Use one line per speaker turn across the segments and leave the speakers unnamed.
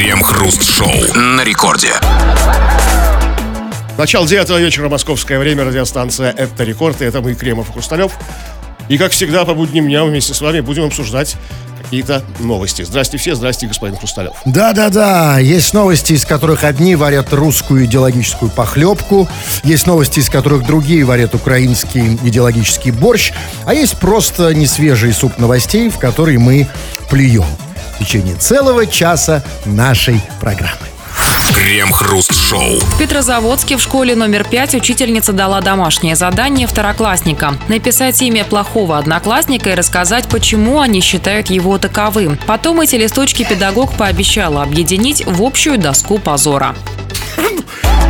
Крем-хруст-шоу на рекорде.
Начало девятого вечера, московское время, радиостанция «Это рекорд», и это мы, Кремов и Хрусталев. И, как всегда, по будним дням вместе с вами будем обсуждать какие-то новости. Здрасте все, здрасте, господин Хрусталев.
Да-да-да, есть новости, из которых одни варят русскую идеологическую похлебку, есть новости, из которых другие варят украинский идеологический борщ, а есть просто несвежий суп новостей, в который мы плюем течение целого часа нашей программы.
Крем-хруст-шоу.
В Петрозаводске в школе номер 5 учительница дала домашнее задание второклассника. Написать имя плохого одноклассника и рассказать, почему они считают его таковым. Потом эти листочки педагог пообещала объединить в общую доску позора.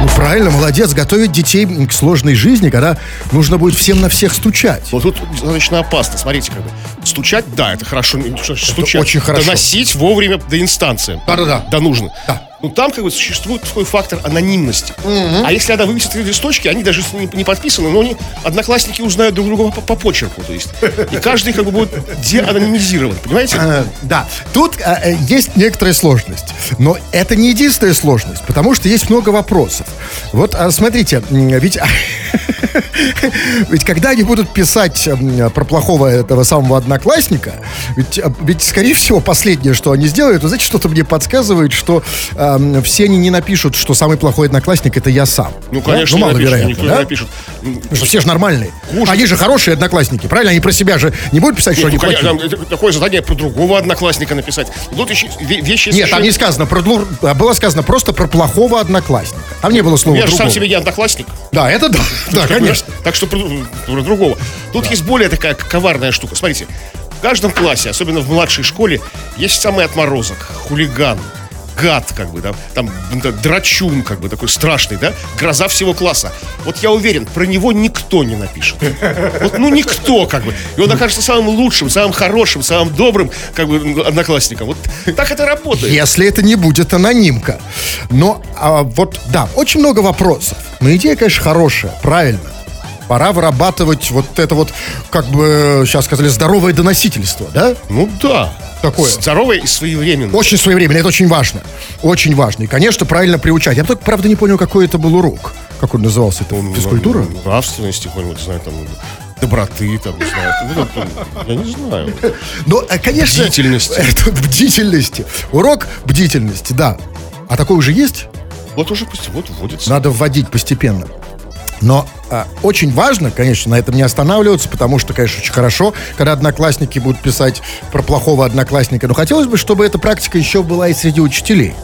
Ну, правильно, молодец, готовить детей к сложной жизни, когда нужно будет всем на всех стучать.
Вот тут достаточно опасно. Смотрите, как бы. Стучать, да, это хорошо. Стучать.
очень хорошо.
Доносить вовремя до инстанции.
Да-да-да.
Да нужно.
Да.
Ну, там как бы существует такой фактор анонимности. А если она вывесит эти листочки, они даже не, не подписаны, но они, одноклассники узнают друг друга по, по почерку. То есть. И каждый как бы будет деанонимизирован, понимаете?
Э, Да, тут э, э, есть некоторая сложность. Но это не единственная сложность, потому что есть много вопросов. Вот а, смотрите, ведь, ведь когда они будут писать про плохого этого самого одноклассника, ведь, а, ведь скорее всего последнее, что они сделают, вы знаете, что-то мне подсказывает, что все они не напишут, что самый плохой одноклассник это я сам.
Ну,
Да?
конечно,
ну,
не напишет,
маловероятно,
никто
да?
не напишет.
Потому что все же нормальные. Они же хорошие одноклассники, правильно? Они про себя же не будут писать, что
Нет,
они
ну,
плохие.
там, это такое задание про другого одноклассника написать. Тут еще ве- вещи
Нет, там не сказано про а было сказано просто про плохого одноклассника. Там не было слова
Я же сам себе не одноклассник.
Да, это да. Да, конечно.
Так что про, про другого. Тут есть более такая коварная штука. Смотрите, в каждом классе, особенно в младшей школе, есть самый отморозок, хулиган, гад, как бы, да, там, да, драчун, как бы, такой страшный, да, гроза всего класса. Вот я уверен, про него никто не напишет. Вот, ну, никто, как бы. И он окажется самым лучшим, самым хорошим, самым добрым, как бы, одноклассником. Вот так это работает.
Если это не будет анонимка. Но а, вот, да, очень много вопросов. Но идея, конечно, хорошая, правильно. Пора вырабатывать вот это вот, как бы сейчас сказали, здоровое доносительство, да?
Ну, да.
Такое.
Здоровое и своевременно.
Очень своевременно, это очень важно. Очень важно. И, конечно, правильно приучать. Я только, правда, не понял, какой это был урок. Как он назывался? Это физкультура?
Нравственности какой-нибудь, знаю, там, доброты, там, не знаю. Ну, там, Я не знаю.
Ну, э, конечно...
Бдительности.
Это бдительности. Урок бдительности, да. А такой уже есть?
Вот уже пусть вот вводится.
Надо вводить постепенно. Но а, очень важно, конечно, на этом не останавливаться, потому что, конечно, очень хорошо, когда одноклассники будут писать про плохого одноклассника. Но хотелось бы, чтобы эта практика еще была и среди учителей.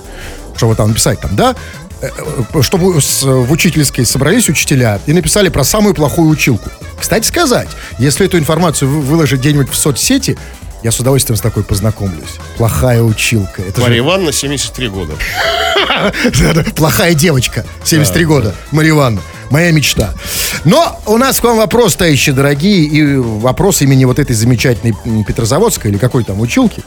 Чтобы там написать там, да, э, э, чтобы в учительской собрались учителя и написали про самую плохую училку. Кстати сказать, если эту информацию вы- выложить где-нибудь в соцсети, я с удовольствием с такой познакомлюсь. Плохая училка. Это же
Мария Ивановна, 73 года.
Плохая девочка, 73 года, Марья Ивановна. Моя мечта. Но у нас к вам вопрос, товарищи дорогие, и вопрос имени вот этой замечательной Петрозаводской или какой там училки.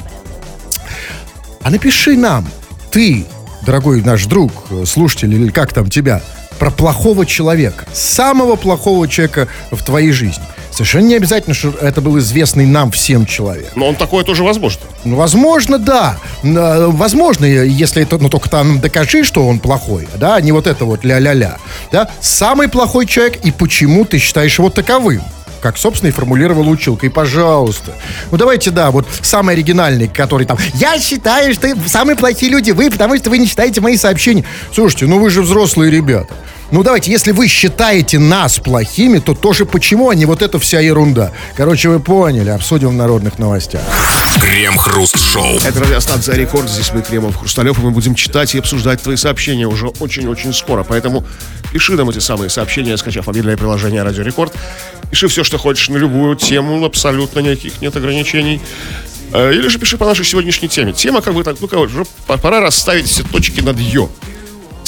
А напиши нам, ты, дорогой наш друг, слушатель, или как там тебя, про плохого человека, самого плохого человека в твоей жизни. Совершенно не обязательно, что это был известный нам всем человек.
Но он такое тоже возможно.
Ну, возможно, да. Э, Возможно, если это, ну, только там докажи, что он плохой, да, а не вот это вот ля-ля-ля. Да? Самый плохой человек, и почему ты считаешь его таковым? Как, собственно, и формулировала училка. И, пожалуйста. Ну, давайте, да, вот самый оригинальный, который там... Я считаю, что самые плохие люди вы, потому что вы не читаете мои сообщения. Слушайте, ну вы же взрослые ребята. Ну, давайте, если вы считаете нас плохими, то тоже почему, а не вот эта вся ерунда? Короче, вы поняли, обсудим в народных новостях.
Крем-хруст-шоу.
Это радиостанция «Рекорд». Здесь мы, Кремов, Хрусталев, и мы будем читать и обсуждать твои сообщения уже очень-очень скоро. Поэтому пиши нам эти самые сообщения, скачав мобильное приложение «Радио Рекорд». Пиши все, что хочешь на любую тему, абсолютно никаких нет ограничений. Э, Или же пиши по нашей сегодняшней теме. Тема как бы так, ну, короче, уже пора расставить все точки над «ё».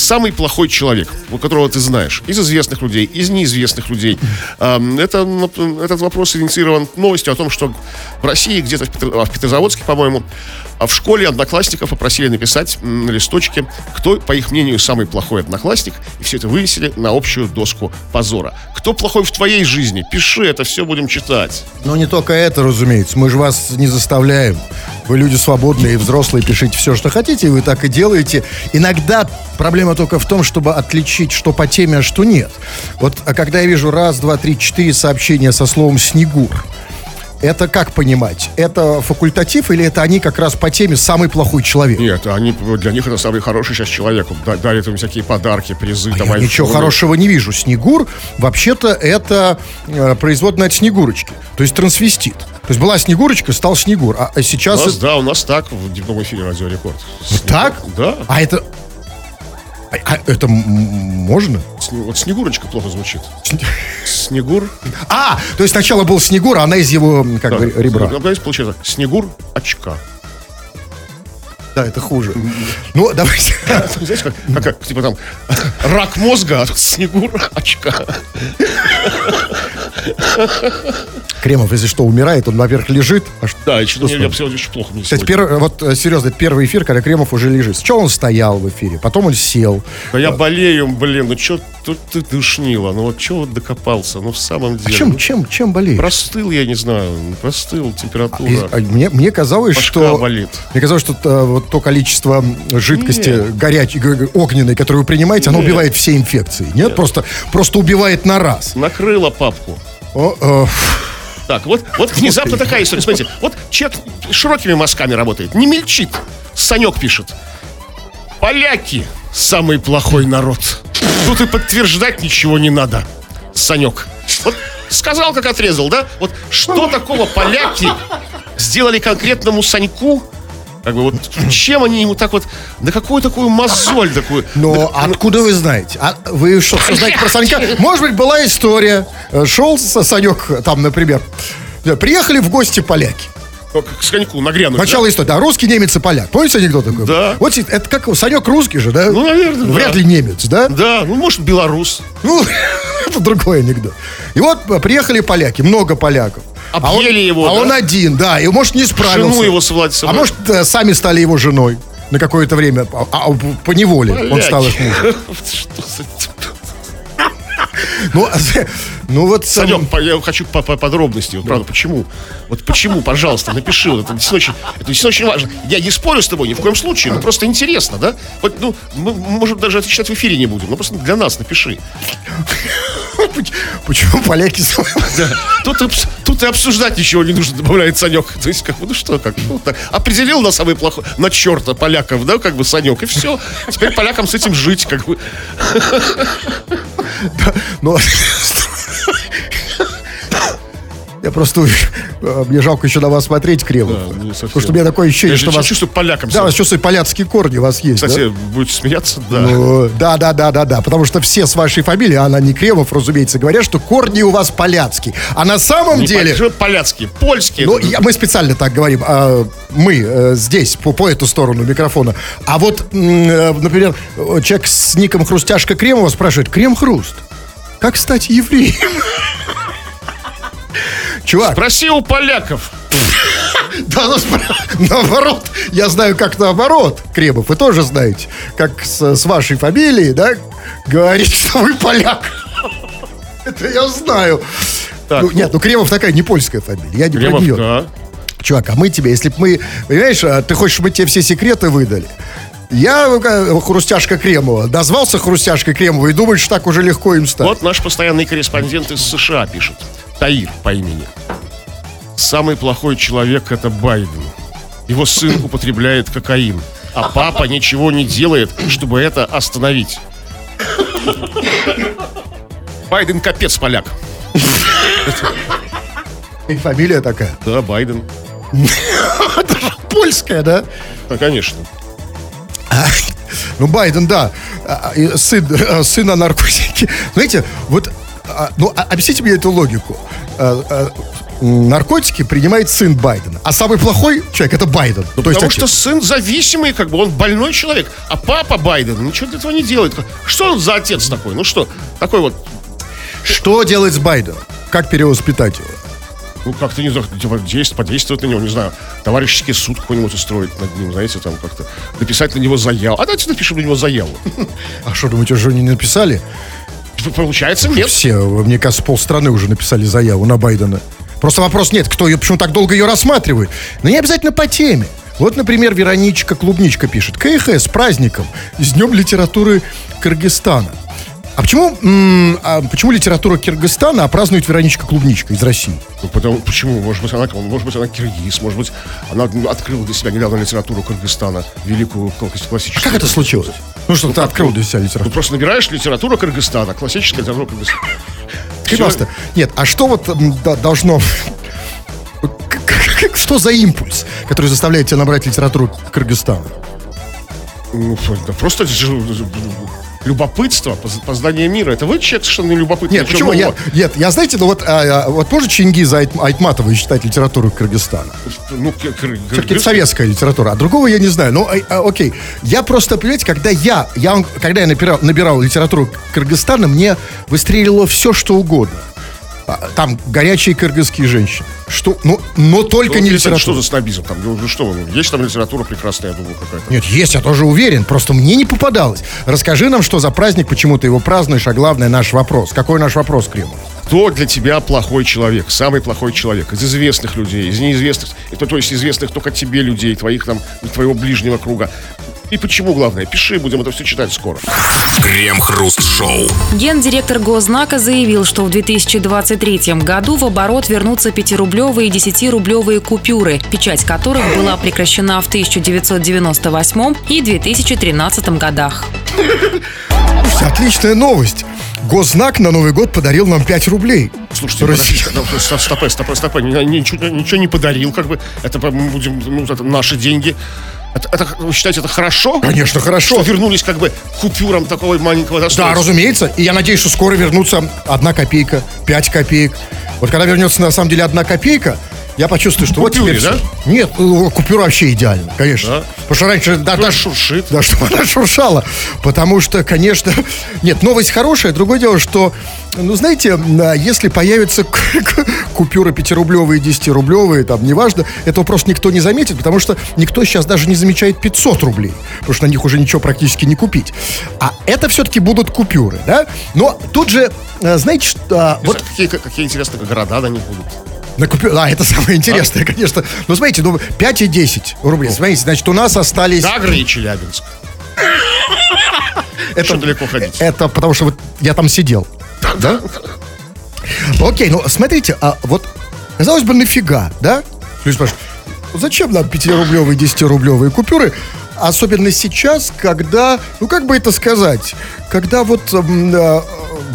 Самый плохой человек, у которого ты знаешь, из известных людей, из неизвестных людей. Это, этот вопрос инициирован новостью о том, что в России, где-то в, Петр- а, в Петрозаводске, по-моему, а в школе одноклассников попросили написать на листочке, кто, по их мнению, самый плохой одноклассник, и все это вывесили на общую доску позора. Кто плохой в твоей жизни? Пиши, это все будем читать.
Но не только это, разумеется. Мы же вас не заставляем. Вы люди свободные и взрослые, пишите все, что хотите, и вы так и делаете. Иногда проблема только в том, чтобы отличить, что по теме, а что нет. Вот а когда я вижу раз, два, три, четыре сообщения со словом «снегур», это как понимать? Это факультатив или это они как раз по теме «самый плохой человек»?
Нет, они, для них это самый хороший сейчас человек. Дарит им всякие подарки, призы. там,
А Я ничего
айфоны.
хорошего не вижу. Снегур, вообще-то, это э, производная от Снегурочки. То есть трансвестит. То есть была Снегурочка, стал Снегур. А, а
У
сейчас...
нас,
это-
да, у нас так в дневном эфире Радио Рекорд.
Так?
Да.
А это... А, а это можно?
Вот Снегурочка плохо звучит. Снегур.
А, то есть сначала был Снегур, а она из его, как бы, ребра.
Ну, Знаете, получается, Снегур очка.
Да, это хуже. Ну, давайте.
Знаете, как, как, типа там рак мозга, а тут Снегур очка.
Кремов, если что, умирает, он наверх лежит. А что-
Да,
Что
я
с
сегодня очень плохо мне
Кстати, первый, вот э, серьезно, первый эфир, когда Кремов уже лежит. Сначала он стоял в эфире, потом он сел.
Да я болею, блин, ну что тут ты душнило, ну вот вот докопался, ну в самом
А
деле.
чем,
ну,
чем, чем болеешь?
Простыл, я не знаю, простыл, температура.
а мне, мне казалось,
Башка
что...
болит.
Мне казалось, что э, вот то количество жидкости горячей, г- г- огненной, которую вы принимаете, оно
Нет.
убивает все инфекции. Нет, Просто, просто убивает на раз.
Накрыла папку.
О, э,
Так, вот, вот внезапно такая история. Смотрите, вот человек широкими мазками работает, не мельчит. Санек пишет. Поляки – самый плохой народ. Тут и подтверждать ничего не надо. Санек. Вот сказал, как отрезал, да? Вот что такого поляки сделали конкретному Саньку? Как бы вот чем они ему так вот, на какую такую мозоль такую?
но откуда вы знаете? А вы что, все знаете про Санька? Может быть, была история. Э, Шел Санек, там, например, приехали в гости поляки.
Ну, К Саньку нагрянуть.
Начало истории. Да, русский, немец и поляк. Помните анекдот такой?
Да.
Вот это как Санек русский же, да?
Ну, наверное, да.
Вряд ли немец, да?
Да? Да, ну, может, белорус.
Ну, это другой анекдот. И вот э, приехали поляки, много поляков. А он-
Объели его,
А
да?
он один, да, и может не справился.
Жену его совладь
А может, э, сами стали его женой на какое-то время, а, а, по неволе он стал их мужем.
Что за...
Ну, ну вот...
Санек, по- я хочу по, по подробности. Вот, правда, почему? Вот почему, пожалуйста, напиши. Вот это действительно очень, это действительно очень важно. Я не спорю с тобой ни в коем случае, но просто интересно, да? Вот, ну, мы, может, даже отвечать в эфире не будем. Ну, просто для нас напиши.
Почему поляки...
Да. Тут, тут и обсуждать ничего не нужно, добавляет Санек. То есть, как бы, ну что, как ну, так, определил на самый плохой, на черта поляков, да, как бы Санек, и все. Теперь полякам с этим жить, как бы.
Ну, Я просто... э, Мне жалко еще на вас смотреть, Кремов.
Да, не совсем.
Потому что у меня такое ощущение,
Я
что вас...
чувствую полякам.
Да, у вас чувствую, поляцкие корни у вас есть, да?
Кстати, будете смеяться, да.
Ну, Да, да, да, да, да. Потому что все с вашей фамилией, а она не Кремов, разумеется, говорят, что корни у вас поляцкие. А на самом
Не
деле.
поля- поляцкие, польские.
Ну, я- мы специально так говорим, а, мы э, здесь, по, по эту сторону микрофона. А вот, э, например, человек с ником Хрустяшка Кремова спрашивает, Крем-хруст, как стать евреем? Чувак,
Спроси у поляков.
да, ну, наоборот, я знаю, как наоборот, Кремов, вы тоже знаете, как с, с вашей фамилией, да, говорить, что вы поляк. Это я знаю.
Так,
Ну, нет, ну Кремов такая не польская фамилия, я не про
Кремов,
нее.
да.
Чувак, а мы тебе, если бы мы, понимаешь, а, ты хочешь, чтобы мы тебе все секреты выдали? Я, э, Хрустяшка Кремова, дозвался Хрустяшка Кремова и думаешь, что так уже легко им стать.
Вот наш постоянный корреспондент из США пишет. Таир по имени. Самый плохой человек это Байден. Его сын употребляет кокаин. А папа ничего не делает, чтобы это остановить. Байден капец поляк.
И фамилия такая.
Да, Байден.
Польская, да?
Ну, конечно.
Ну, Байден, да. А, Сын, э, сын на наркотики. Знаете, вот, ну, а- объясните мне эту логику. А, а, м, наркотики принимает сын Байдена. А самый плохой человек это Байден. Ну, то есть
Потому что сын зависимый, как бы он больной человек, а папа Байден ничего для этого не делает. Что он за отец такой? Ну что, такой вот,
Что делать с Байденом? Как перевоспитать его?
ну как-то не знаю, типа, действ- подействовать на него, не знаю, товарищеский суд какой-нибудь устроить над ним, знаете, там как-то написать на него заяву. А давайте напишем на него заяву.
А что, думаете, уже не написали?
Получается, нет.
Все, мне кажется, полстраны уже написали заяву на Байдена. Просто вопрос нет, кто ее, почему так долго ее рассматривает. Но не обязательно по теме. Вот, например, Вероничка Клубничка пишет. КХ с праздником, с Днем литературы Кыргызстана. А почему, а почему литература Кыргызстана, а празднует Вероничка Клубничка из России?
Ну, потому, почему? Может быть, она, может быть, она киргиз, может быть, она ну, открыла для себя недавно литературу Кыргызстана, великую класс- классическую.
Как это случилось? Ну что, ты открыл для себя
Ты
литературу?
просто набираешь литература Кыргызстана, классическая литература Кыргызстана.
Пожалуйста, нет, а что вот да, должно... Что за импульс, который заставляет тебя набрать литературу Кыргызстана?
Ну, да просто любопытство, поз- познание мира. Это вы человек совершенно не любопытный.
Нет, почему? Я, нет, я, знаете, ну вот, а, а, вот можно Чингиза Айт- Айтматова считать литературой Кыргызстана?
Ну, кыр-
Все-таки это советская литература, а другого я не знаю. Ну, а- а, окей. Я просто, понимаете, когда я, я когда я набирал, набирал литературу Кыргызстана, мне выстрелило все, что угодно. А, Там горячие кыргызские женщины. Что, ну, но только
Ну,
не литература.
Что за снобизм там? Ну, что, ну, есть там литература прекрасная, я думаю, какая-то.
Нет, есть, я тоже уверен. Просто мне не попадалось. Расскажи нам, что за праздник, почему ты его празднуешь, а главное наш вопрос. Какой наш вопрос, Кремов?
Кто для тебя плохой человек? Самый плохой человек? Из известных людей, из неизвестных, это, то есть известных только тебе людей, твоих там, твоего ближнего круга. И почему, главное? Пиши, будем это все читать скоро.
Крем-хруст-шоу.
Гендиректор Гознака заявил, что в 2023 году в оборот вернутся 5-рублевые и 10-рублевые купюры, печать которых была прекращена в 1998 и 2013 годах.
Слушайте, отличная новость. Гознак на Новый год подарил нам 5 рублей.
Слушайте,
Россия-
подождите, стоп, стопэ, стопэ, стопэ, ни- ничего, ничего не подарил, как бы, это мы будем, ну, это наши деньги. Это, это, вы считаете, это хорошо?
Конечно, хорошо.
Что вернулись как бы купюрам такого маленького
Да,
достоинства?
разумеется. И я надеюсь, что скоро вернутся одна копейка, 5 копеек. Вот когда вернется на самом деле одна копейка, я почувствую, что вот
Купюре,
теперь
да?
Нет, э, купюра вообще идеально, конечно.
Да?
Потому что раньше... Да, да,
шуршит.
Да, чтобы она шуршала. Потому что, конечно... Нет, новость хорошая. Другое дело, что, ну, знаете, если появятся купюры 5-рублевые, 10-рублевые, там, неважно, этого просто никто не заметит, потому что никто сейчас даже не замечает 500 рублей, потому что на них уже ничего практически не купить. А это все-таки будут купюры, да? Но тут же, а, знаете, что... а,
Вот
Вот
какие, какие интересные города на них будут.
На купю- Да, это самое интересное, конечно. Но смотрите, ну, 5 и 10 рублей. Смотрите, значит, у нас остались...
Гагры и Челябинск.
это,
далеко ходить?
Это потому что вот я там сидел. Да? Окей, ну смотрите, а вот казалось бы, нафига, да? Люди спрашивают, зачем нам 5-рублевые, 10-рублевые купюры? Особенно сейчас, когда, ну как бы это сказать, когда вот э,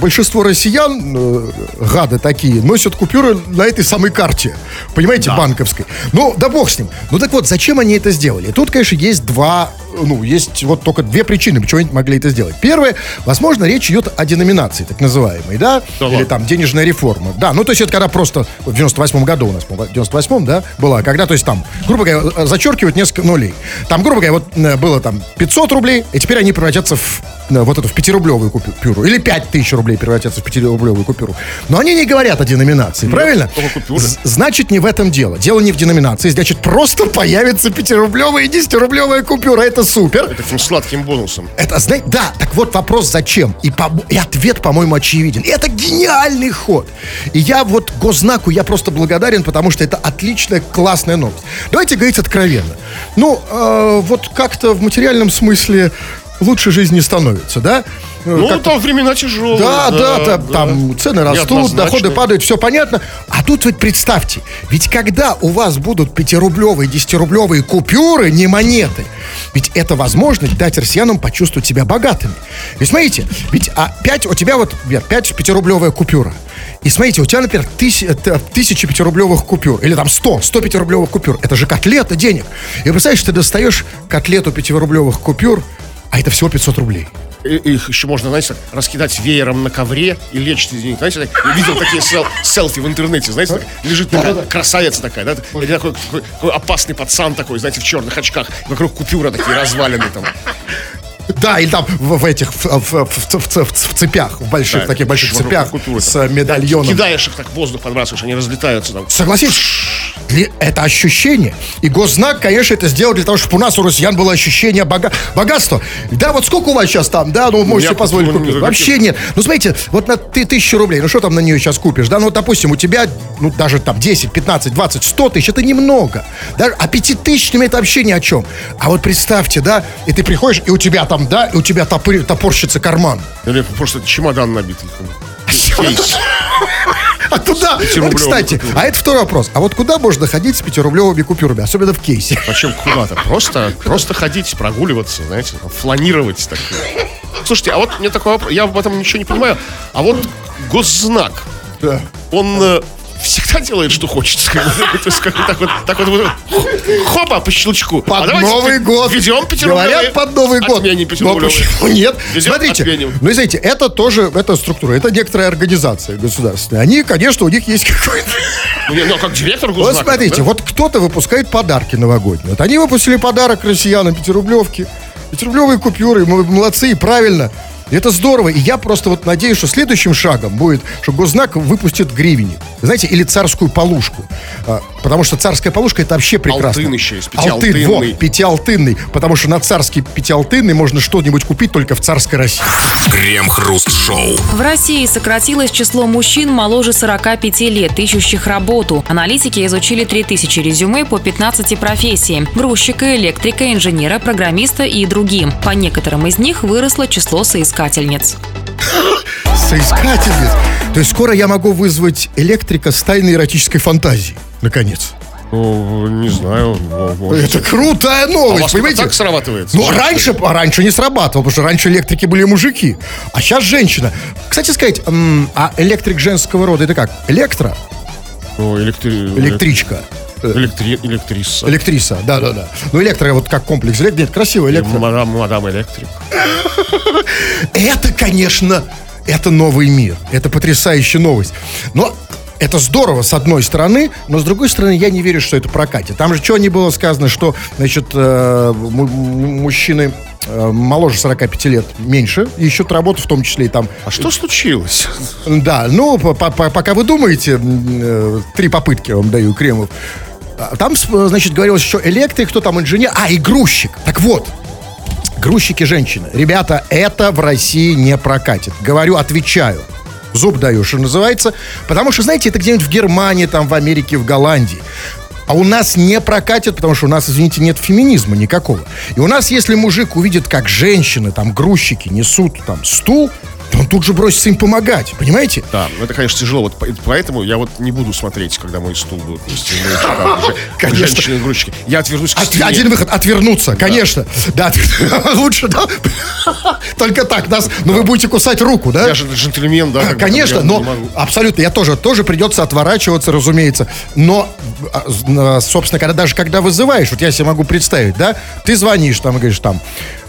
большинство россиян, э, гады такие, носят купюры на этой самой карте, понимаете, банковской. Ну, да бог с ним. Ну так вот, зачем они это сделали? Тут, конечно, есть два, ну, есть вот только две причины, почему они могли это сделать. Первое, возможно, речь идет о деноминации, так называемой, да?
Да
Или там денежная реформа. Да, ну то есть это когда просто в 98 году у нас, в 98-м, да, была, когда, то есть там, грубо говоря, э, зачеркивают несколько нулей. Там, грубо говоря, вот э, было там 500 рублей, и теперь они превратятся в э, вот эту в 5-рублевую купюру. Или 5000 рублей превратятся в 5-рублевую купюру. Но они не говорят о деноминации, правильно?
купюры.
З- Значит, не в этом дело. Дело не в деноминации. Значит, просто появится 5-рублевая и 10-рублевая купюра. Это супер.
Таким сладким бонусом.
Это, знаете, да, так вот вопрос зачем? И, по- и ответ, по-моему, очевиден. Это гениальный ход. И я вот Госзнаку, я просто благодарен, потому что это отличная, классная новость. Давайте говорить откровенно. Ну, э, вот как-то в материальном смысле лучше жизнь не становится, да? Э,
Ну,
как-
там времена тяжелые.
да, да, там, там цены растут, доходы падают, все понятно. А тут вот представьте, ведь когда у вас будут 5-рублевые, 10-рублевые купюры, не монеты, ведь это возможность дать россиянам почувствовать себя богатыми. Ведь смотрите, ведь а 5, у тебя вот, Вер, 5 5-рублевая купюра. И смотрите, у тебя, например, тысяча, т- тысяча пятирублевых купюр, или там 100, 100 пятирублевых купюр. Это же котлета денег. И представляешь, ты достаешь котлету пятирублевых купюр, а это всего 500 рублей.
и- их еще можно, знаете, раскидать веером на ковре и лечь из них. Знаете, я видел такие сел- селфи в интернете, знаете, так, лежит такая красавица такая, да, или такой, такой- такой опасный пацан такой, знаете, в черных очках, вокруг купюра такие развалины там.
Да, или там в, в этих, в, в- в- в- в- в цепях, в больших,
Да,
таких больших цепях
культуры
с медальоном.
Кидаешь их так в воздух, подбрасываешь, они разлетаются там.
Согласись, это ощущение. И госзнак, конечно, это сделал для того, чтобы у нас, у россиян, было ощущение бога- богатства. Да, вот сколько у вас сейчас там, да, ну, можете
меня
позволить купить.
ну,
Вообще нет. Ну, смотрите, вот на ты тысячу рублей, ну, что там на нее сейчас купишь, да, ну, вот, допустим, у тебя, ну, даже там 10, 15, 20, 100 тысяч, это немного. Да, а пятитысячными это вообще ни о чем. А вот представьте, да, и ты приходишь, и у тебя там, да, и у тебя топыр- топорщится карман.
Или просто чемодан набитый. Кейс.
А туда, вот,
Пятирублевыми
кстати,
купюрами.
а это второй вопрос. А вот куда можно ходить с пятирублевыми купюрами, особенно в кейсе?
Зачем куда-то? Просто, просто ходить, прогуливаться, знаете, фланировать так. Слушайте, а вот мне такой вопрос, я в этом ничего не понимаю. А вот госзнак,
Да.
он э, всегда делает, что хочется. Как бы, то есть, как бы так вот, так вот, хопа, по щелчку.
Под
А
Новый год.
Введем пятирублевые.
Говорят, под Новый год.
Отменим
Но
пятирублевые.
почему нет? Смотрите,
отменим.
ну, знаете, это тоже, это структура, это некоторая организация государственная. Они, конечно, у них есть какой-то...
Ну, ну, а как директор
Вот смотрите,
да?
вот кто-то выпускает подарки новогодние. Вот они выпустили подарок россиянам, пятирублевки. Пятирублевые купюры, молодцы, правильно. Это здорово. И я просто вот надеюсь, что следующим шагом будет, что госзнак выпустит гривенник. Знаете, или царскую полушку. А, потому что царская полушка это вообще прекрасно.
Алтын еще есть,
Алтын,
пятиалтынный.
вот, пятиалтынный. Потому что на царский пятиалтынный можно что-нибудь купить только в царской России.
Крем-хруст-шоу.
В России сократилось число мужчин моложе 45 лет, ищущих работу. Аналитики изучили 3000 резюме по 15 профессиям – грузчика, электрика, инженера, программиста и другим. По некоторым из них выросло число соискательниц.
Соискательниц. То есть скоро я могу вызвать электрика с тайной эротической фантазией. Наконец.
Ну, не знаю. может.
Это крутая
А
новость,
вас
понимаете?
так срабатывается?
Ну, раньше, а раньше не срабатывало, потому что раньше электрики были мужики, а сейчас женщина. Кстати сказать, а электрик женского рода это как? Электро?
Ну, электри...
Электричка?
Электри... Электриса.
Электриса, да-да-да. Ну, электро вот как комплекс. Нет, красиво, электро.
Мадам, мадам электрик.
Это, конечно, это новый мир. Это потрясающая новость. Но это здорово, с одной стороны, но с другой стороны, я не верю, что это прокатит. Там же что не было сказано, что, значит, э, мужчины э, моложе 45 лет меньше ищут работу, в том числе и там
А что случилось?
Да, ну, по- по- по- пока вы думаете, э, три попытки вам даю, Кремов. А Там, значит, говорилось еще электрик, кто там инженер, а, и грузчик. Так вот, грузчики женщины. Ребята, это в России не прокатит. Говорю, отвечаю. Зуб даю, что называется. Потому что, знаете, это где-нибудь в Германии, там, в Америке, в Голландии. А у нас не прокатит, потому что у нас, извините, нет феминизма никакого. И у нас, если мужик увидит, как женщины, там, грузчики несут там стул, он тут же бросится им помогать, понимаете?
Да, ну это, конечно, тяжело. Вот по- поэтому я вот не буду смотреть, когда мой стул будет нести
Конечно.
Женщины-грузчики. Я отвернусь к стене.
один выход отвернуться, конечно. Да, лучше, да. Только так нас. Но вы будете кусать руку, да?
Я же джентльмен, да.
Конечно, но абсолютно, я тоже, тоже придется отворачиваться, разумеется. Но, а, собственно, когда даже когда вызываешь, вот я себе могу представить, да, ты звонишь, там, и говоришь, там,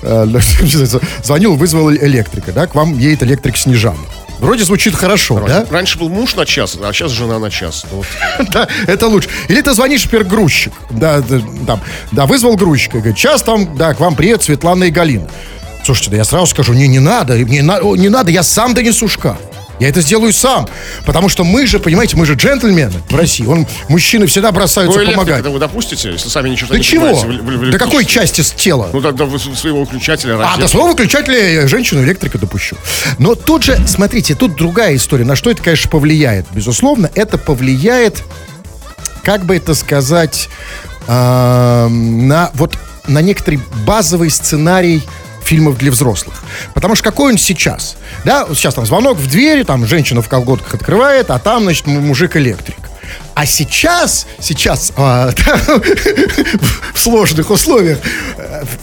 звонил, вызвал электрика, да, к вам едет электрик Снежан. Вроде звучит хорошо, да?
Раньше был муж на час, а сейчас жена на час. Вот.
Да, это лучше. Или ты звонишь, например, грузчик. Да, да, да, вызвал грузчика. Говорит, сейчас там, да, к вам приедет Светлана и Галина. Слушайте, да я сразу скажу, не, не надо, не, на- не надо, я сам донесу шкаф. Я это сделаю сам. Потому что мы же, понимаете, мы же джентльмены в России. Он, мужчины всегда бросаются
электрика
помогать.
вы допустите, если сами ничего
Да
не
чего?
в- в- в
До какой части тела?
Ну, тогда вы своего выключателя
А, до слова выключателя я женщину электрика допущу. Но тут же, смотрите, тут другая история. На что это, конечно, повлияет? Безусловно, это повлияет, как бы это сказать, эм, на вот на некоторый базовый сценарий фильмов для взрослых. Потому что какой он сейчас? Да, вот сейчас там звонок в двери, там женщина в колготках открывает, а там, значит, мужик-электрик. А сейчас, сейчас а, в сложных условиях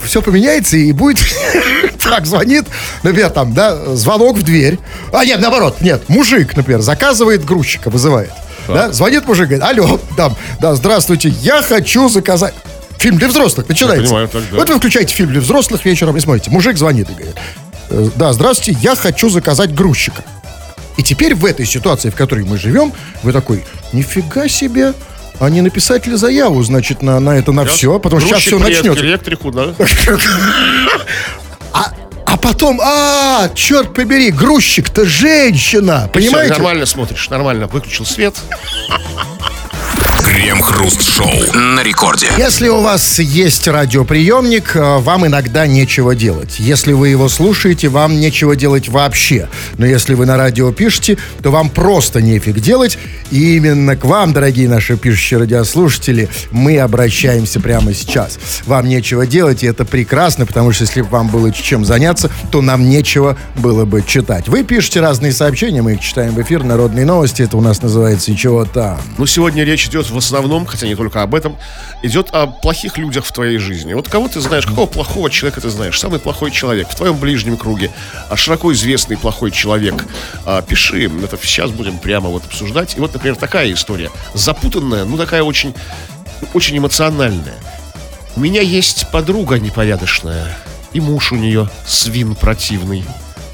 все поменяется и будет так звонит, например, там, да, звонок в дверь. А нет, наоборот, нет, мужик, например, заказывает грузчика, вызывает. Да, звонит мужик, говорит, алло, там, да, здравствуйте, я хочу заказать. Фильм для взрослых начинается.
понимаю, так, да.
Вот вы включаете фильм для взрослых вечером и смотрите. Мужик звонит и говорит, э, да, здравствуйте, я хочу заказать грузчика. И теперь в этой ситуации, в которой мы живем, вы такой, нифига себе, а не написать ли заяву, значит, на, на это, на все, потому что сейчас все начнется.
электрику, да?
А, а потом, а, черт побери, грузчик-то женщина, понимаете?
нормально смотришь, нормально. Выключил свет.
Крем-хруст-шоу на рекорде.
Если у вас есть радиоприемник, э, вам иногда нечего делать. Если вы его слушаете, вам нечего делать вообще. Но если вы на радио пишете, то вам просто нефиг делать. И именно к вам, дорогие наши пишущие радиослушатели, мы обращаемся прямо сейчас. Вам нечего делать, и это прекрасно, потому что если бы вам было чем заняться, то нам нечего было бы читать. Вы пишете разные сообщения, мы их читаем в эфир, народные новости, это у нас называется «И чего там?».
Ну, сегодня речь идет в основном, хотя не только об этом, идет о плохих людях в твоей жизни. Вот кого ты знаешь, какого плохого человека ты знаешь? Самый плохой человек в твоем ближнем круге, а широко известный плохой человек. А, пиши, это сейчас будем прямо вот обсуждать. И вот, например, такая история. Запутанная, ну такая очень, очень эмоциональная. У меня есть подруга непорядочная, и муж у нее свин противный.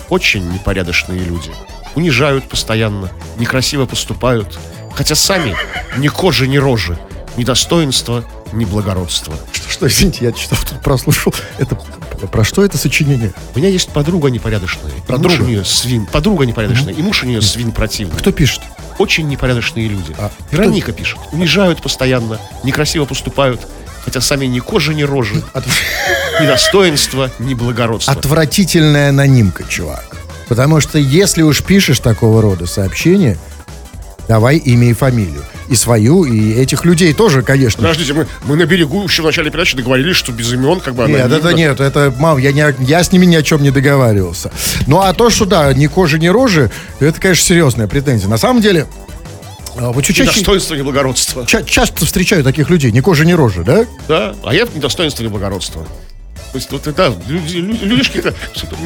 Очень непорядочные люди. Унижают постоянно, некрасиво поступают. Хотя сами ни кожи, ни рожи, ни достоинства, ни благородства.
Что, извините, я что тут прослушал. Это про что это сочинение?
У меня есть подруга непорядочная. и муж
Подруга?
у нее свин. Подруга непорядочная, и муж у нее свин противный.
Кто пишет?
Очень непорядочные люди.
А,
Вероника пишет. Унижают постоянно, некрасиво поступают. Хотя сами ни кожи, ни рожи,
От-
ни достоинства, ни благородства.
Отвратительная анонимка, чувак. Потому что если уж пишешь такого рода сообщения, давай имя и фамилию. И свою, и этих людей тоже, конечно.
Подождите, мы, мы на берегу еще в начале передачи договорились, что без имен как бы
Нет,
анонимно.
это нет, это, мам, я, не, я с ними ни о чем не договаривался. Ну, а то, что, да, ни кожи, ни рожи, это, конечно, серьезная претензия. На самом деле, а, вот чуть чаще,
достоинства, ни благородства.
ча- часто встречаю таких людей, ни кожи, ни рожи, да?
Да, а я ни достоинства, ни благородства. То есть, вот, да, люди, лю- людишки-то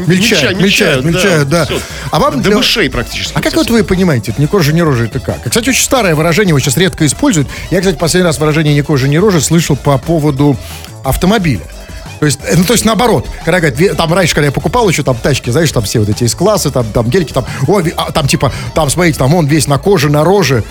Мельчают, мельчают, мельчают, да.
всё.
А вам
До
для-
мышей практически.
А как вот вы понимаете, это ни кожи, ни рожи, это как? Кстати, очень старое выражение, его сейчас редко используют. Я, кстати, последний раз выражение ни кожи, ни рожи слышал по поводу автомобиля. То есть, э, ну, то есть наоборот, когда говорят, там раньше, когда я покупал еще там тачки, знаешь, там все вот эти из классы, там, там гельки, там, ви- а, там типа, там, смотрите, там он весь на коже, на роже.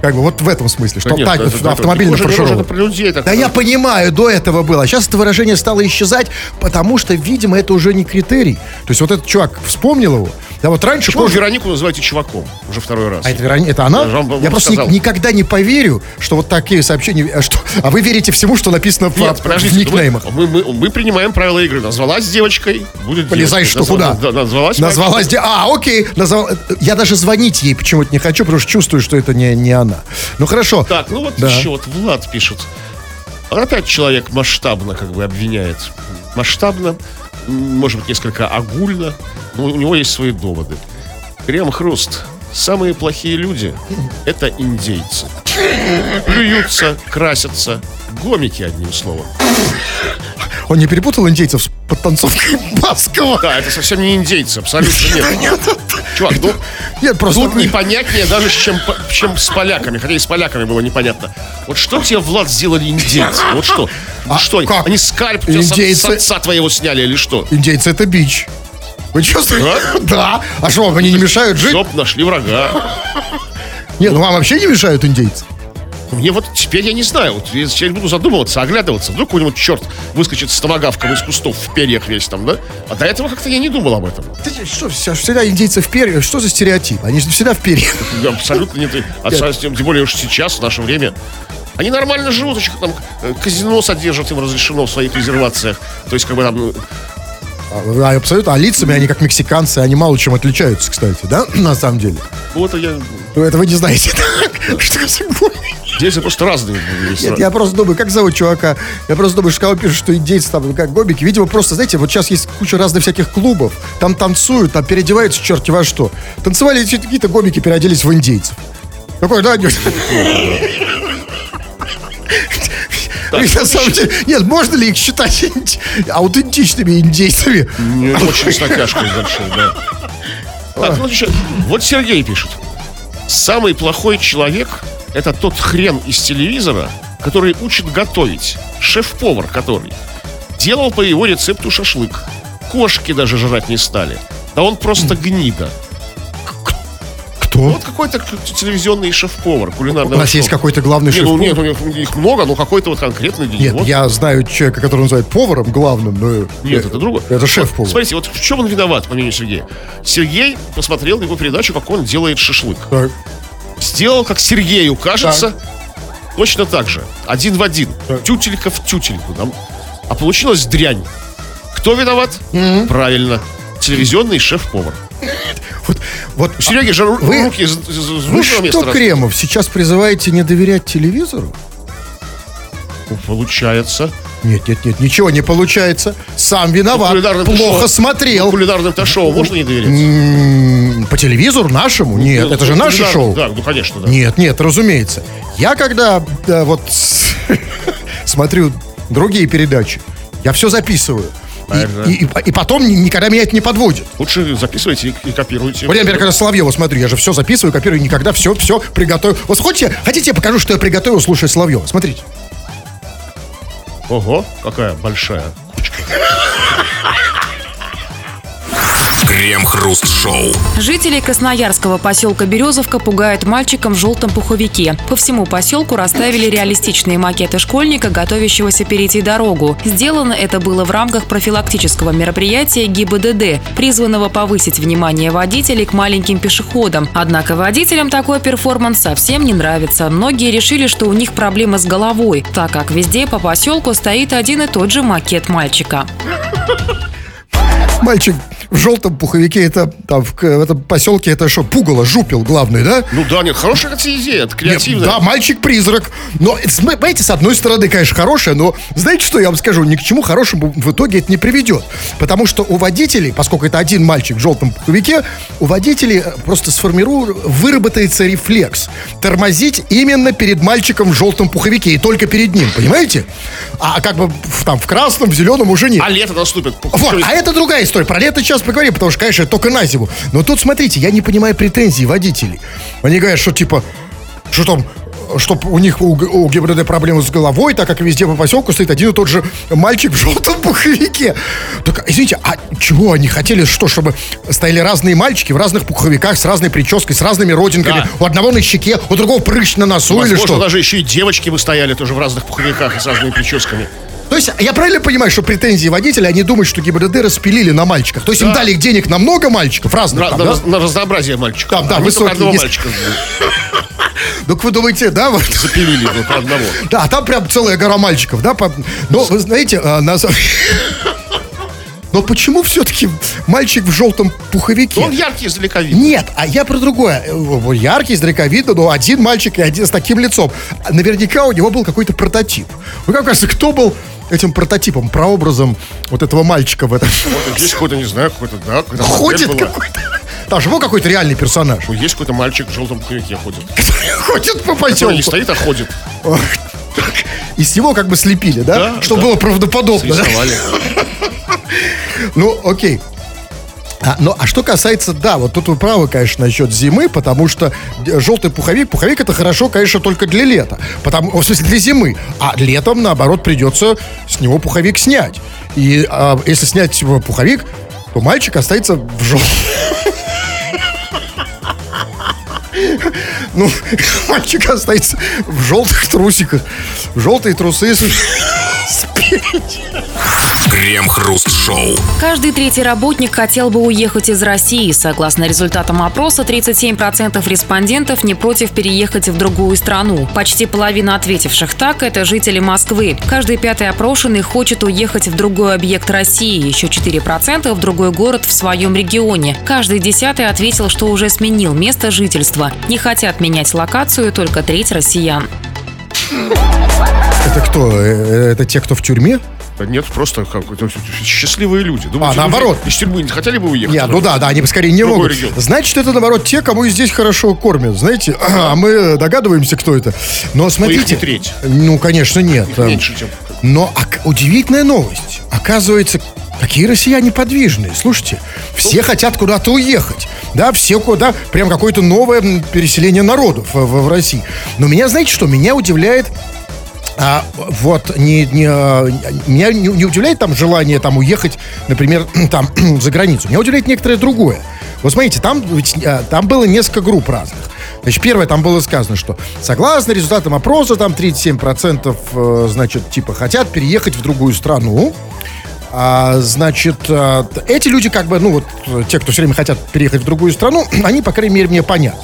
Как бы вот в этом смысле, что
Да нет,
так,
это- это-
автомобиль
это про людей. так-
Да я понимаю, до этого было. Сейчас это выражение стало исчезать, потому что, видимо, это уже не критерий. То есть вот этот чувак вспомнил его. Да вот раньше
Почему
кожа-
Веронику называете чуваком? Уже второй раз.
а это, Верони- это она?
Я вам-
Я просто ни- никогда не поверю, что вот такие сообщения... а Что, а вы верите всему, что написано в,
Нет,
в
подождите,
никнеймах?
Мы, мы, мы принимаем правила игры. Назвалась девочкой, будет
Полезай,
девочкой.
что, куда?
Да, назвалась
Назвалась... де- А, окей. назвал- Я даже звонить ей почему-то не хочу, потому что чувствую, что это не, не она. Ну, хорошо.
Так, ну вот
Да.
еще вот Влад пишет. Опять человек масштабно как бы обвиняет. Масштабно, может быть, несколько огульно, но у него есть свои доводы. Крем-хруст. Самые плохие люди – это индейцы. Плюются, красятся, гомики, одним словом.
Он не перепутал индейцев с подтанцовкой Баскова?
Да, это совсем не индейцы, абсолютно нет. Чувак, ну,
Нет, просто...
Тут непонятнее даже, чем, чем с поляками. Хотя и с поляками было непонятно. Вот что тебе, Влад, сделали индейцы? Вот что?
А
что?
как?
Они скальп
Индейцы-
с отца твоего сняли или что?
Индейцы это бич. Вы чувствуете? Да. А что, вам они не мешают жить?
Стоп, нашли врага.
Нет, ну вам вообще не мешают индейцы?
Мне вот теперь я не знаю. Вот я теперь буду задумываться, оглядываться. Вдруг какой-нибудь черт выскочит с томогавком из кустов в перьях весь там, да? А до этого как-то я не думал об этом.
Ты Что, всегда индейцы в перьях? Что за стереотип? Они же всегда в перьях.
Абсолютно нет. А тем тем более уж сейчас, в наше время. Они нормально живут, еще там э, казино содержат, им разрешено в своих резервациях. То есть, как бы там,
А, абсолютно. А лицами они как мексиканцы, они мало чем отличаются, кстати, да? На самом деле.
вот я...
Ну, это вы не знаете. Что гой?
Здесь просто разные.
Нет, я просто думаю, как зовут чувака? Я просто думаю, что пишет, что индейцы там, ну, как гобики, видимо, просто, знаете, вот сейчас есть куча разных всяких клубов, там танцуют, там переодеваются черти во что. Танцевали какие-то гомики, переоделись в индейцев. Такой, да, нет. Их на самом деле, нет, можно ли их считать аутентичными индейцами?
Не, очень с натяжкой большой, да. Так, ну еще, вот Сергей пишет. Самый плохой человек – это тот хрен из телевизора, который учит готовить. Шеф-повар который. Делал по его рецепту шашлык. кошки даже жрать не стали. Да он просто гнида.
Кто?
Вот какой-то телевизионный шеф-повар,
У
кулинарный.
нас есть какой-то главный
Нет, ну,
шеф.
нет, у них- их много, но какой-то вот конкретный
Нет,
вот.
я знаю человека, которого называют поваром главным, но...
Нет, это другое.
Это шеф-повар.
Смотрите, вот в чем он виноват, по мнению Сергея? Сергей посмотрел его передачу, как он делает шашлык.
Так.
Сделал, как Сергею кажется, точно так же. Один в один.
Так.
Тютелька в тютельку. Там. А получилась дрянь. Кто виноват? Правильно. Телевизионный шеф-повар.
Вот, вот
У Сереги же
Вы-
руки из- из
вы
места
что,
растут.
Кремов, сейчас призываете не доверять телевизору?
Ну, Получается.
Нет, нет, нет, ничего не получается. Сам виноват. Плохо смотрел.
Кулинарным шоу можно не доверять?
По телевизору нашему? Нет,
Ну,
это же наше
кулинарным,
шоу.
Да, ну конечно, да.
Нет, нет, разумеется. Я когда да, вот с- смотрю другие передачи, я все записываю. И-. И, и- потом ни- никогда меня это не подводит.
Лучше записывайте и, и копируйте.
Вот я, например, когда Соловьева смотрю, я же все записываю, копирую, никогда все, все приготовил. Вот хотите, хотите, я покажу, что я приготовил, слушая Соловьева. Смотрите.
Ого, какая большая кучка.
Крем-хруст-шоу.
Жителей Красноярского поселка Березовка пугают мальчиком в желтом пуховике. По всему поселку расставили реалистичные макеты школьника, готовящегося перейти дорогу. Сделано это было в рамках профилактического мероприятия ГИБДД, призванного повысить внимание водителей к маленьким пешеходам. Однако водителям такой перформанс совсем не нравится. Многие решили, что у них проблемы с головой, так как везде по поселку стоит один и тот же макет мальчика.
Мальчик в желтом пуховике, это там в, в этом поселке, это что, пугало, жупил главный, да?
Ну да, нет, хорошая идея, это креативно.
Да, мальчик-призрак. Но, понимаете, с одной стороны, конечно, хорошая, но знаете, что я вам скажу? Ни к чему хорошему в итоге это не приведет. Потому что у водителей, поскольку это один мальчик в желтом пуховике, у водителей э, просто сформирует, выработается рефлекс. Тормозить именно перед мальчиком в желтом пуховике, и только перед ним, понимаете? А как бы там в красном, в зеленом уже нет.
А лето наступит.
Вот, а это другая история. Про лето сейчас поговорим, потому что, конечно, только на зиму. Но тут, смотрите, я не понимаю претензий водителей. Они говорят, что типа, что там, что у них у, у ГИБДД проблемы с головой, так как везде по поселку стоит один и тот же мальчик в желтом пуховике. Так, извините, а чего они хотели, что, чтобы стояли разные мальчики в разных пуховиках, с разной прической, с разными родинками,
Да.
у одного на щеке, у другого прыщ на носу или
Возможно,
что?
даже еще и девочки бы стояли тоже в разных пуховиках и с разными прическами.
То есть, я правильно понимаю, что претензии водителя, они думают, что ГИБДД распилили на мальчиках? То есть, им
Да.
дали денег на много мальчиков, разных там,
на
да?
на разнообразие мальчиков.
Там, да,
а
высокие
одного
есть.
мальчика
Ну, вы думаете, да, вот?
запилили по одному.
Да, а там прям целая гора мальчиков, да? Но, вы знаете, а, на самом- Но почему все-таки мальчик в желтом пуховике?
Он яркий издалека видно.
Нет, а я про другое. Э, вот Яркий, издалека видно, но один мальчик и один с таким лицом. Наверняка у него был какой-то прототип. Ну, как кажется, кто был этим прототипом, прообразом вот этого мальчика в этом?
Вот здесь какой-то, не знаю, какой-то, да, какой-то
Ходит какой-то. Там же был какой-то реальный персонаж.
Ну, есть какой-то мальчик в желтом пуховике ходит.
Ходит по
Который не
поселку.
стоит, а ходит.
Ох, так. И с него как бы слепили, да?
Да,
Чтобы
да.
было правдоподобно. Ну, окей. А, ну, а что касается, да, вот тут вы правы, конечно, насчет зимы, потому что желтый пуховик, пуховик это хорошо, конечно, только для лета. Потому, в смысле, для зимы. А летом, наоборот, придется с него пуховик снять. И а, если снять пуховик, то мальчик останется в желтом. Ну, мальчик останется в желтых трусиках. В желтые трусы спереди.
Крем-хруст-шоу.
Каждый третий работник хотел бы уехать из России. Согласно результатам опроса, 37% респондентов не против переехать в другую страну. Почти половина ответивших так – это жители Москвы. Каждый пятый опрошенный хочет уехать в другой объект России, еще 4% в другой город в своем регионе. Каждый десятый ответил, что уже сменил место жительства. Не хотят менять локацию только треть россиян.
Это кто? Э, Это те, кто в тюрьме?
Нет, просто счастливые люди. Думаете,
А, наоборот.
Из тюрьмы не хотели бы уехать?
Нет, ну да, да, они бы скорее не могут.
регион.
Значит, это наоборот те, кому и здесь хорошо кормят. Знаете, а мы догадываемся, кто это. Но смотрите.
не треть.
Ну, конечно, нет.
Их меньше, чем...
Но ок- удивительная новость. Оказывается, какие россияне подвижные. Слушайте, все хотят куда-то уехать. Да, все куда, прям какое-то новое переселение народов в- в России. Но меня, знаете что, меня удивляет А, вот не, не, а, меня не, не удивляет там желание там уехать, например, там за границу. Меня удивляет некоторое другое. Вот смотрите, там, а, там было несколько групп разных. Значит, первое, там было сказано, что согласно результатам опроса, там 37% э, значит, типа хотят переехать в другую страну. А, значит, а, эти люди, как бы, ну вот, те, кто все время хотят переехать в другую страну, они, по крайней мере, мне понятны.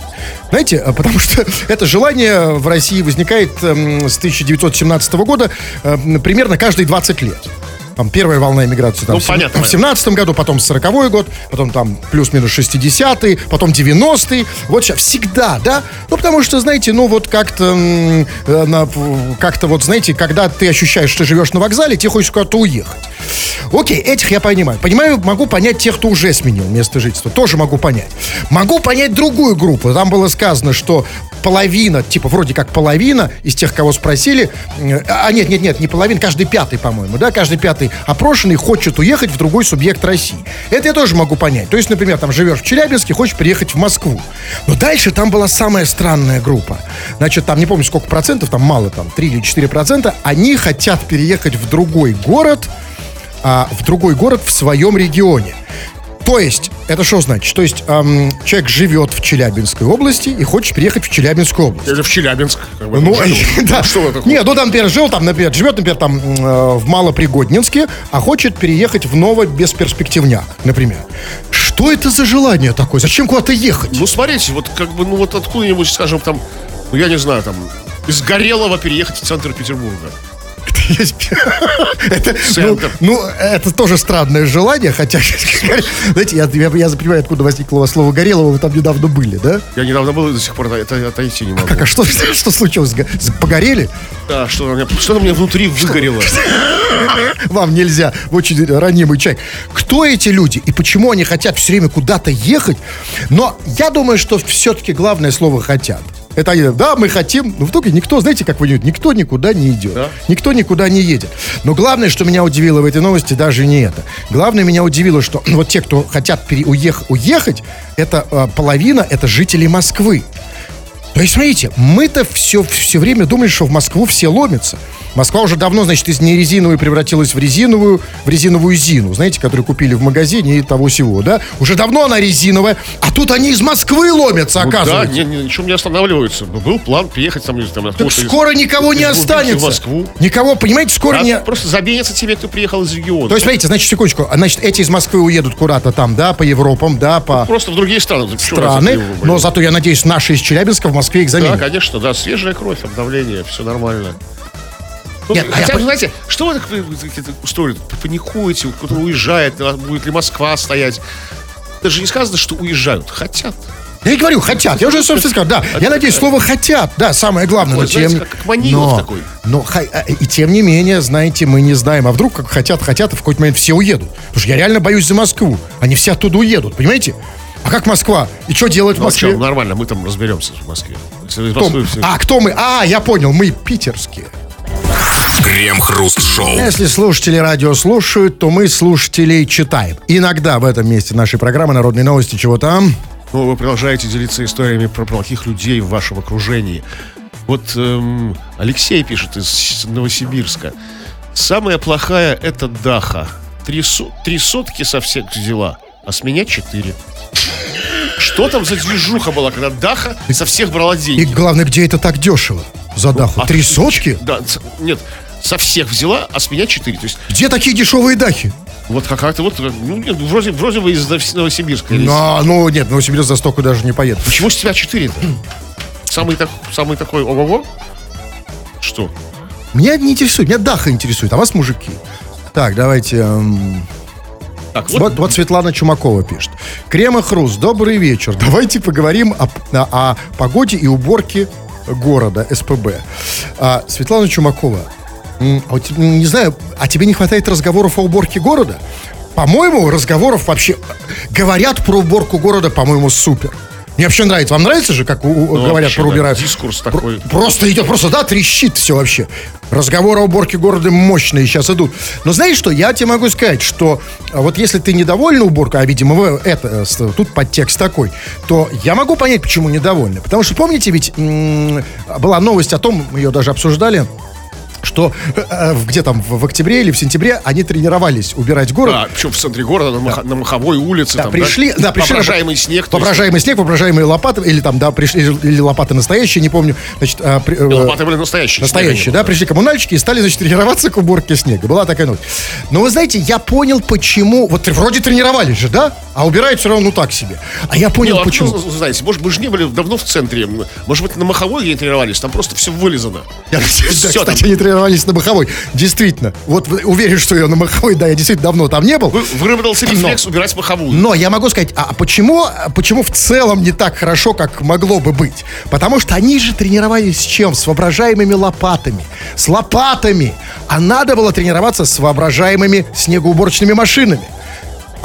Знаете, а, потому что это желание в России возникает эм, с 1917 года э, примерно каждые 20 лет. Там первая волна иммиграции там,
Ну, понятно,
в 17 году, потом 40 год, потом там плюс-минус 60-й, потом 90-й. Вот сейчас всегда, да? Ну, потому что, знаете, ну вот как-то, э, как-то вот, знаете, когда ты ощущаешь, что живешь на вокзале, тебе хочется куда-то уехать. Окей, этих я понимаю. Понимаю, могу понять тех, кто уже сменил место жительства. Тоже могу понять. Могу понять другую группу. Там было сказано, что половина, типа вроде как половина из тех, кого спросили, э, а нет, нет, нет, не половина, каждый пятый, по-моему, да, каждый пятый опрошенный хочет уехать в другой субъект России. Это я тоже могу понять. То есть, например, там живешь в Челябинске, хочешь приехать в Москву. Но дальше там была самая странная группа. Значит, там не помню сколько процентов, там мало, там 3 или 4 процента, они хотят переехать в другой город, а, в другой город в своем регионе. То есть, это что значит? То есть, ам, человек живет в Челябинской области и хочет переехать в Челябинскую область.
Или в Челябинск. как бы,
Ну, да.
Что такое?
Нет, ну там, например, жил там, например, живет, например, там э, в Малопригоднинске, а хочет переехать в Новобесперспективняк, например. Что это за желание такое? Зачем куда-то ехать?
Ну, смотрите, вот как бы, ну, вот откуда-нибудь, скажем, там, ну, я не знаю, там, из Горелого переехать в центр Петербурга.
Это, ну, ну, это тоже странное желание, хотя, знаете, я, я, я понимаю, откуда возникло слово Горелого, вы там недавно были, да?
Я недавно был до сих пор это отойти не могу.
Как, а что, что случилось? Погорели?
Да, что, у меня, что у меня внутри выгорело.
Вам нельзя, вы очень ранимый человек. Кто эти люди и почему они хотят все время куда-то ехать? Но я думаю, что все-таки главное слово «хотят». Это они, да, мы хотим, но в итоге никто, знаете, как вы никто никуда не идет.
Да.
Никто никуда не едет. Но главное, что меня удивило в этой новости, даже не это. Главное, меня удивило, что вот те, кто хотят пере- уех- уехать, это э, половина, это жители Москвы. То есть, смотрите, мы-то все, все время думали, что в Москву все ломятся. Москва уже давно, значит, из нерезиновой превратилась в резиновую, в резиновую зину, знаете, которую купили в магазине и того всего, да? Уже давно она резиновая, а тут они из Москвы ломятся,
Ну да,
оказывается.
не, не, ничего не останавливаются. Был план приехать там, там
так
откуда-то из-
скоро никого не
из глубинки
останется.
в Москву.
Никого, понимаете, скоро
А
не...
Просто забенятся тебе, кто приехал из региона.
То есть, смотрите, значит, секундочку, а, значит, эти из Москвы уедут куда-то там, да, по Европам, да, по
Просто в другие страны.
Страны, но зато, я надеюсь, наши из Челябинска в Москве их
Да,
заменят.
конечно, да, свежая кровь, обновление, все нормально. Ну,
Нет, а я
хотя,
пон-
знаете, что вы так э, устроили? Паникуете, кто-то уезжает, а будет ли Москва стоять. Даже не сказано, что уезжают, хотят.
Я и говорю, хотят. Я уже, собственно, сказал, да. Я надеюсь, слово хотят. Да, самое главное. Но тем...
знаете, как Манилов
но,
такой.
Но, а, и тем не менее, знаете, мы не знаем. А вдруг как хотят, хотят, и в какой-то момент все уедут. Потому что я реально боюсь за Москву. Они все оттуда уедут, понимаете? А как Москва? И что делать в
Ну, а
Москве?
чё, нормально, мы там разберемся в Москве.
Кто-
все-
А, кто мы? А, я понял, мы питерские.
Крем-хруст-шоу.
Если слушатели радио слушают, то мы слушателей читаем. Иногда в этом месте нашей программы «Народные новости» чего там.
Ну, вы продолжаете делиться историями про плохих людей в вашем окружении. Вот эм, Алексей пишет из Новосибирска. Самая плохая – это Даха. Три, со- три сотки со всех взяла, а с меня четыре. Что там за движуха была, когда Даха со всех брала
И
деньги?
главное, где это так дешево? За даху.
А
Три сотки?
Да, нет, со всех взяла, а с меня четыре. То есть
Где такие дешевые дахи?
вот как-то вот, ну, нет, вроде, вроде бы из Новос- Новосибирска. из-
Ну, ну нет, Новосибирск за столько даже не поеду.
Почему с тебя четыре-то? Самый, так, самый такой ого-го? Что?
Меня не интересует, меня Даха интересует, а вас мужики. Так, давайте... эм,
Так, вот,
Вот, вот Светлана Чумакова пишет. Крем и хруст, добрый вечер. Давайте поговорим о, о- о погоде и уборке города, СПБ. А, Светлана Чумакова, а у те- м, не знаю, а тебе не хватает разговоров о уборке города? По-моему, разговоров вообще... Говорят про уборку города, по-моему, супер. Мне вообще нравится. Вам нравится же, как у-
Ну,
говорят
вообще,
про
да,
убирать?
дискурс такой.
Просто идет, просто, да, трещит все вообще. Разговоры о уборке города мощные сейчас идут. Но знаешь что, я тебе могу сказать, что а, вот если ты недовольна уборкой, а, видимо, вы- это, э, тут подтекст такой, то я могу понять, почему недовольны. Потому что, помните, ведь м, была новость о том, мы ее даже обсуждали, что э, э, где там в, октябре или в сентябре они тренировались убирать город.
А, причем в центре города, на, Маха- на Маховой улице.
Да,
там,
пришли, да, пришли
Воображаемый снег. то есть,
воображаемый снег, воображаемые лопаты, или там, да, пришли, или лопаты настоящие, не помню. Значит, а, при- э,
Лопаты были настоящие.
Настоящие,
снега
да,
было.
пришли коммунальщики и стали, значит, тренироваться к уборке снега. Была такая новость. Но вы знаете, я понял, почему... Вот вроде тренировались же, да? А убирают все равно ну так себе. А я
Не,
понял,
ну,
почему.
ну, знаете, может, мы же не были давно в центре. Может быть, на Маховой где тренировались, там просто все вылизано.
Я, да,
Всё
кстати,
там.
они тренировались на Маховой. Действительно. Вот вы- уверен, что я на Маховой, да, я действительно давно там не был.
Вы- Выработался рефлекс убирать Маховую.
Но я могу сказать, а почему, почему в целом не так хорошо, как могло бы быть? Потому что они же тренировались с чем? С воображаемыми лопатами. С лопатами. А надо было тренироваться с воображаемыми снегоуборочными машинами.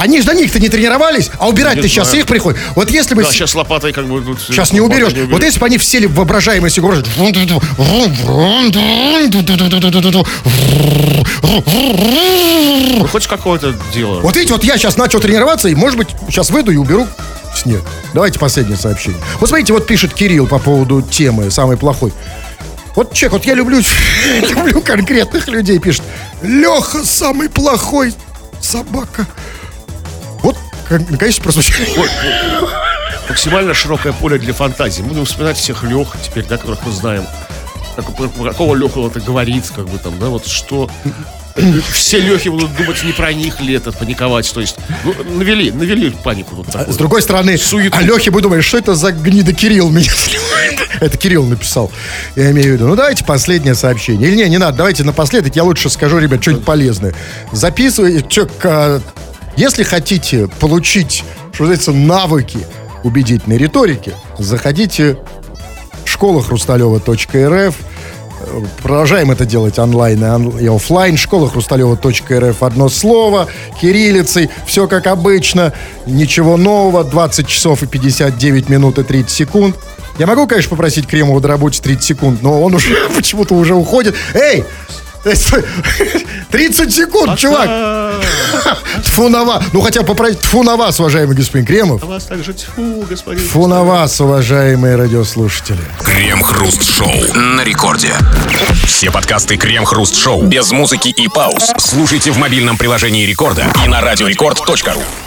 Они же на них-то не тренировались, а убирать-то
Не
сейчас
знаю.
их приходит. Вот если бы...
Да,
с-
сейчас лопатой как бы... тут,
Сейчас не уберешь. Вот если бы они все в воображаемые снегоуборочные...
Ну, хоть какое-то дело.
Вот видите, вот я сейчас начал тренироваться, и, может быть, сейчас выйду и уберу снег. Давайте последнее сообщение. Вот смотрите, вот пишет Кирилл по поводу темы «Самый плохой». Вот человек, вот я люблю, люблю конкретных людей, пишет. Леха самый плохой собака. Вот, кон- конечно, прозвучало.
Максимально широкое поле для фантазии. Будем вспоминать всех Лех теперь, да, которых мы знаем. Как- какого Леху это говорит, как бы там, да, вот что... Все Лехи будут думать, не про них ли это, паниковать. То есть, ну, навели, навели панику тут такую.
С другой стороны,
Суету.
а Лехе будет думать, что это за гнида Кирилл меня сливает. Это Кирилл написал, я имею в виду. Ну, давайте последнее сообщение. Или не, не надо, давайте напоследок, я лучше скажу, ребят, что-нибудь полезное. Записывай, чё, а, если хотите получить, что называется, навыки убедительной риторики, заходите в школа хрусталева.рф, Продолжаем это делать онлайн и, он- и офлайн. Школа хрусталева.рф одно слово, кириллицей, все как обычно, ничего нового, 20 часов и 59 минут и 30 секунд. Я могу, конечно, попросить Кремова доработать 30 секунд, но он уже почему-то уже уходит. Эй! Э, стой, 30 секунд, чувак! Тфу на вас. Ну, хотя бы попросить тфу на вас, уважаемый господин Кремов.
А вас также тьфу, господин.
Тфу на вас, уважаемые радиослушатели.
Крем-хруст-шоу на рекорде. Все подкасты Крем-хруст-шоу без музыки и пауз слушайте в мобильном приложении Рекорда и на радиорекорд.ру.